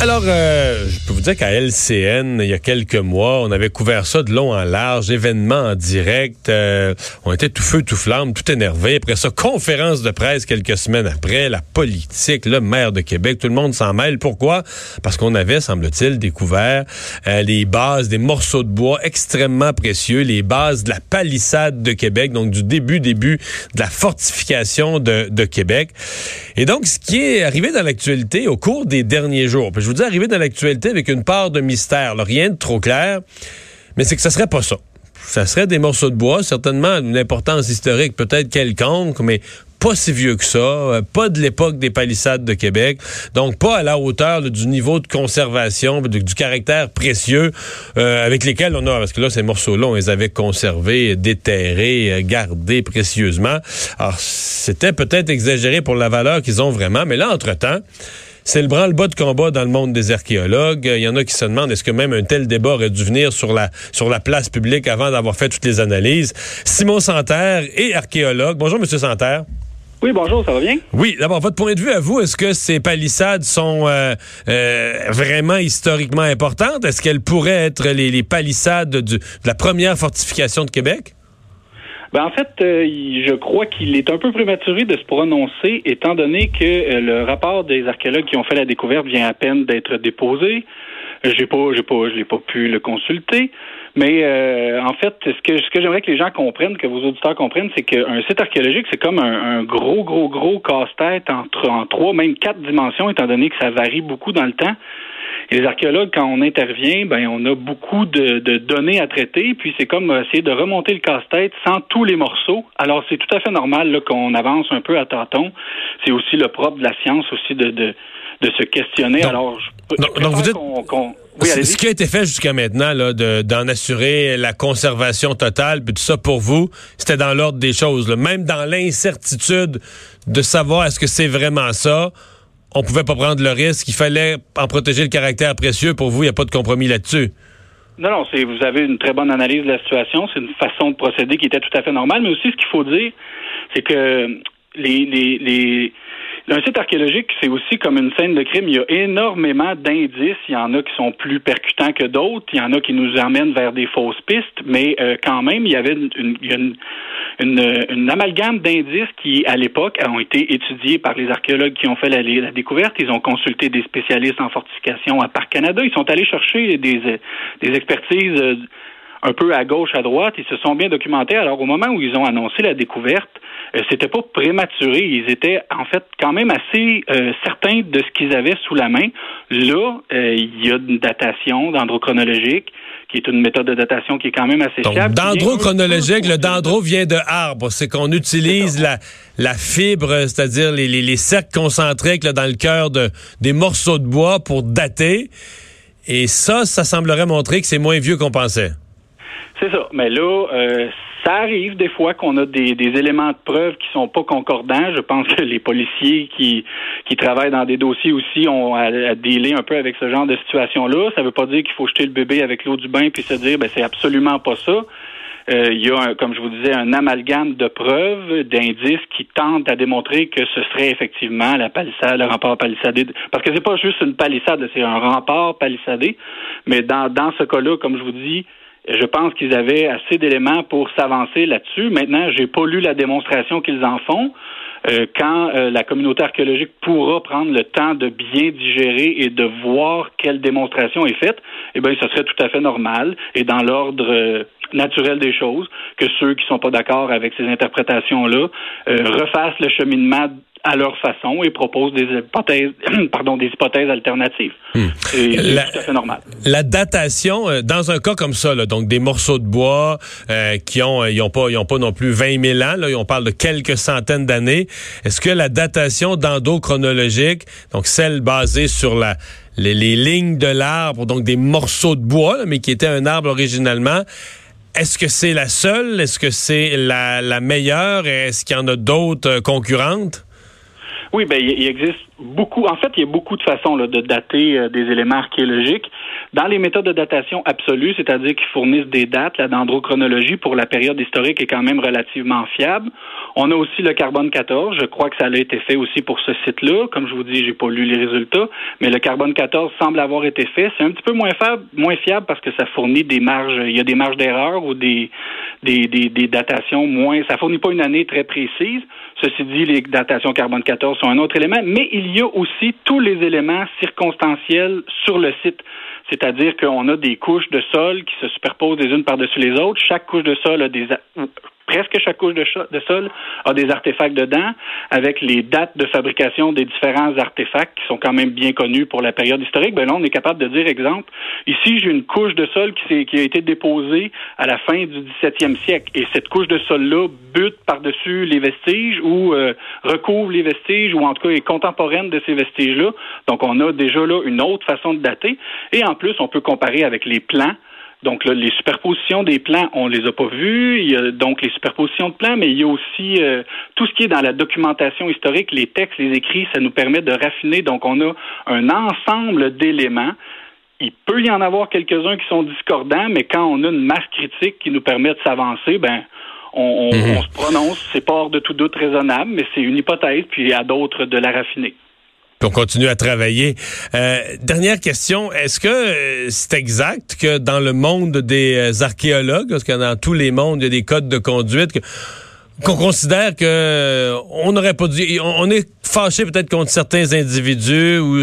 Alors, euh, je peux vous dire qu'à LCN, il y a quelques mois, on avait couvert ça de long en large, événements en direct. euh, on était tout feu, tout flamme, tout énervé. Après ça, conférence de presse quelques semaines après, la politique, le maire de Québec, tout le monde s'en mêle. Pourquoi? Parce qu'on avait, semble-t-il, découvert euh, les bases, des morceaux de bois extrêmement précieux, les bases de la palissade de Québec, donc du début, début de la fortification de, Québec. Et donc, ce qui est arrivé dans l'actualité au cours des derniers jours, je vous dis arrivé dans l'actualité avec une part de mystère, rien de trop clair, mais c'est que ça serait pas ça. Ça serait des morceaux de bois, certainement d'une importance historique peut-être quelconque, mais pas si vieux que ça, euh, pas de l'époque des palissades de Québec, donc pas à la hauteur du niveau de conservation, du, du caractère précieux euh, avec lesquels on a, parce que là, ces morceaux-là, on les avait conservés, déterrés, euh, gardés précieusement. Alors, c'était peut-être exagéré pour la valeur qu'ils ont vraiment, mais là, entre-temps, c'est le branle-bas de combat dans le monde des archéologues. Il y en a qui se demandent est-ce que même un tel débat aurait dû venir sur la, sur la place publique avant d'avoir fait toutes les analyses? Simon Santerre est archéologue. Bonjour, Monsieur Santerre. Oui, bonjour, ça va bien? Oui, d'abord, votre point de vue à vous, est-ce que ces palissades sont euh, euh, vraiment historiquement importantes? Est-ce qu'elles pourraient être les, les palissades du- de la première fortification de Québec? Ben, en fait, euh, je crois qu'il est un peu prématuré de se prononcer, étant donné que euh, le rapport des archéologues qui ont fait la découverte vient à peine d'être déposé. J'ai pas, j'ai pas, je l'ai pas pu le consulter. Mais euh, en fait, ce que ce que j'aimerais que les gens comprennent, que vos auditeurs comprennent, c'est qu'un site archéologique, c'est comme un, un gros, gros, gros casse-tête en, tr- en trois, même quatre dimensions, étant donné que ça varie beaucoup dans le temps. Et les archéologues, quand on intervient, ben on a beaucoup de, de données à traiter, puis c'est comme essayer de remonter le casse-tête sans tous les morceaux. Alors c'est tout à fait normal qu'on avance un peu à tâtons. C'est aussi le propre de la science aussi de de, de se questionner. Donc- Alors je, donc- je donc vous dites- qu'on- qu'on- oui, Ce allez-y. qui a été fait jusqu'à maintenant, là, de- d'en assurer la conservation totale, puis tout ça pour vous, c'était dans l'ordre des choses. là. Même dans l'incertitude de savoir est-ce que c'est vraiment ça, on pouvait pas prendre le risque. Il fallait en protéger le caractère précieux. Pour vous, il n'y a pas de compromis là-dessus. Non, non, c'est vous avez une très bonne analyse de la situation. C'est une façon de procéder qui était tout à fait normale. Mais aussi, ce qu'il faut dire, c'est que les, les, les un site archéologique, c'est aussi comme une scène de crime. Il y a énormément d'indices. Il y en a qui sont plus percutants que d'autres. Il y en a qui nous emmènent vers des fausses pistes. Mais euh, quand même, il y avait une, une, une, une, amalgame d'indices qui, à l'époque, ont été étudiés par les archéologues qui ont fait la, la découverte. Ils ont consulté des spécialistes en fortification à Parc Canada. Ils sont allés chercher des, des expertises euh, un peu à gauche, à droite. Ils se sont bien documentés. Alors, au moment où ils ont annoncé la découverte, euh, c'était pas prématuré. Ils étaient en fait quand même assez euh, certains de ce qu'ils avaient sous la main. Là, euh, il y a une datation dendrochronologique qui est une méthode de datation qui est quand même assez Donc, fiable. dendrochronologique, le dendro vient de arbre. C'est qu'on utilise la, la fibre, c'est-à-dire les, les, les cercles concentriques là, dans le cœur de, des morceaux de bois pour dater. Et ça, ça semblerait montrer que c'est moins vieux qu'on pensait. C'est ça. Mais là, euh, ça arrive des fois qu'on a des, des éléments de preuve qui sont pas concordants. Je pense que les policiers qui, qui travaillent dans des dossiers aussi ont à, à dealer un peu avec ce genre de situation-là. Ça veut pas dire qu'il faut jeter le bébé avec l'eau du bain puis se dire ben c'est absolument pas ça. Euh, il y a, un, comme je vous disais, un amalgame de preuves, d'indices qui tentent à démontrer que ce serait effectivement la palissade, le rempart palissadé. Parce que c'est pas juste une palissade, c'est un rempart palissadé. Mais dans, dans ce cas-là, comme je vous dis, je pense qu'ils avaient assez d'éléments pour s'avancer là-dessus. Maintenant, j'ai pas lu la démonstration qu'ils en font. Euh, quand euh, la communauté archéologique pourra prendre le temps de bien digérer et de voir quelle démonstration est faite, eh bien, ce serait tout à fait normal et dans l'ordre euh, naturel des choses que ceux qui sont pas d'accord avec ces interprétations-là refassent le cheminement à leur façon et proposent des hypothèses, pardon, des hypothèses alternatives. Hmm. C'est tout à fait normal. La datation, euh, dans un cas comme ça, là, donc des morceaux de bois euh, qui ont, euh, ils ont pas, ils ont pas non plus 20 000 ans, là, on parle de quelques centaines d'années. Est-ce que la datation d'endochronologique, donc celle basée sur la, les, les lignes de l'arbre, donc des morceaux de bois, là, mais qui étaient un arbre originalement, est-ce que c'est la seule? Est-ce que c'est la, la meilleure? Est-ce qu'il y en a d'autres euh, concurrentes? Oui, ben il existe beaucoup. En fait, il y a beaucoup de façons de dater euh, des éléments archéologiques. Dans les méthodes de datation absolue, c'est-à-dire qui fournissent des dates, la dendrochronologie pour la période historique est quand même relativement fiable. On a aussi le carbone 14. Je crois que ça a été fait aussi pour ce site-là. Comme je vous dis, j'ai pas lu les résultats, mais le carbone 14 semble avoir été fait. C'est un petit peu moins fiable, moins fiable parce que ça fournit des marges. Il y a des marges d'erreur ou des, des, des, des datations moins. Ça fournit pas une année très précise. Ceci dit, les datations carbone 14 sont un autre élément, mais il y a aussi tous les éléments circonstanciels sur le site. C'est-à-dire qu'on a des couches de sol qui se superposent les unes par-dessus les autres. Chaque couche de sol a des presque chaque couche de, sol a des artefacts dedans, avec les dates de fabrication des différents artefacts qui sont quand même bien connus pour la période historique. Ben là, on est capable de dire, exemple, ici j'ai une couche de sol qui, a été déposée à la fin du 17e siècle, et cette couche de sol-là bute par-dessus les vestiges ou euh, recouvre les vestiges, ou en tout cas est contemporaine de ces vestiges-là. Donc, on a déjà là une autre façon de dater, et en plus, on peut comparer avec les plans donc là, les superpositions des plans, on les a pas vues. Il y a donc les superpositions de plans, mais il y a aussi euh, tout ce qui est dans la documentation historique, les textes, les écrits, ça nous permet de raffiner. Donc on a un ensemble d'éléments. Il peut y en avoir quelques-uns qui sont discordants, mais quand on a une masse critique qui nous permet de s'avancer, ben on, mhm. on se prononce. C'est pas hors de tout doute raisonnable, mais c'est une hypothèse, puis il y a d'autres de la raffiner on continue à travailler. Euh, dernière question, est-ce que euh, c'est exact que dans le monde des euh, archéologues, parce que dans tous les mondes, il y a des codes de conduite, qu'on considère que on n'aurait pas dû, on est fâché peut-être contre certains individus ou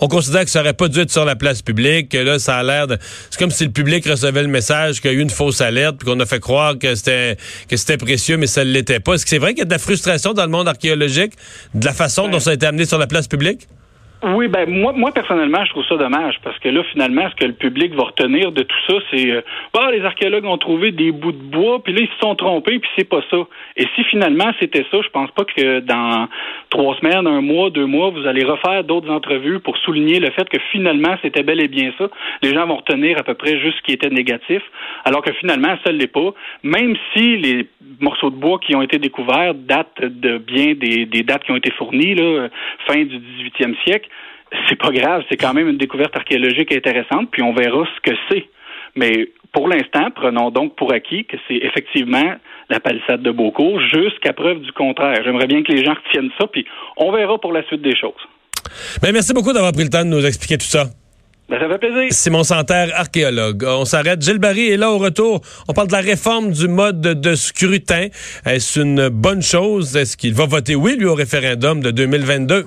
on considère que ça aurait pas dû être sur la place publique, que là ça a l'air de, c'est comme si le public recevait le message qu'il y a eu une fausse alerte puis qu'on a fait croire que c'était que c'était précieux mais ça ne l'était pas. Est-ce que c'est vrai qu'il y a de la frustration dans le monde archéologique de la façon dont ça a été amené sur la place publique? Oui, ben moi, moi personnellement, je trouve ça dommage parce que là, finalement, ce que le public va retenir de tout ça, c'est euh, bah, les archéologues ont trouvé des bouts de bois, puis là ils se sont trompés, puis c'est pas ça. Et si finalement c'était ça, je pense pas que dans trois semaines, un mois, deux mois, vous allez refaire d'autres entrevues pour souligner le fait que finalement c'était bel et bien ça. Les gens vont retenir à peu près juste ce qui était négatif, alors que finalement ça l'est pas. Même si les morceaux de bois qui ont été découverts datent de bien des, des dates qui ont été fournies, là, fin du 18e siècle c'est pas grave, c'est quand même une découverte archéologique intéressante, puis on verra ce que c'est. Mais pour l'instant, prenons donc pour acquis que c'est effectivement la palissade de Beaucourt, jusqu'à preuve du contraire. J'aimerais bien que les gens retiennent ça, puis on verra pour la suite des choses. Mais merci beaucoup d'avoir pris le temps de nous expliquer tout ça. Ben, ça fait plaisir. Simon Santerre, archéologue. On s'arrête. Gilles Barry est là au retour. On parle de la réforme du mode de scrutin. Est-ce une bonne chose? Est-ce qu'il va voter oui, lui, au référendum de 2022?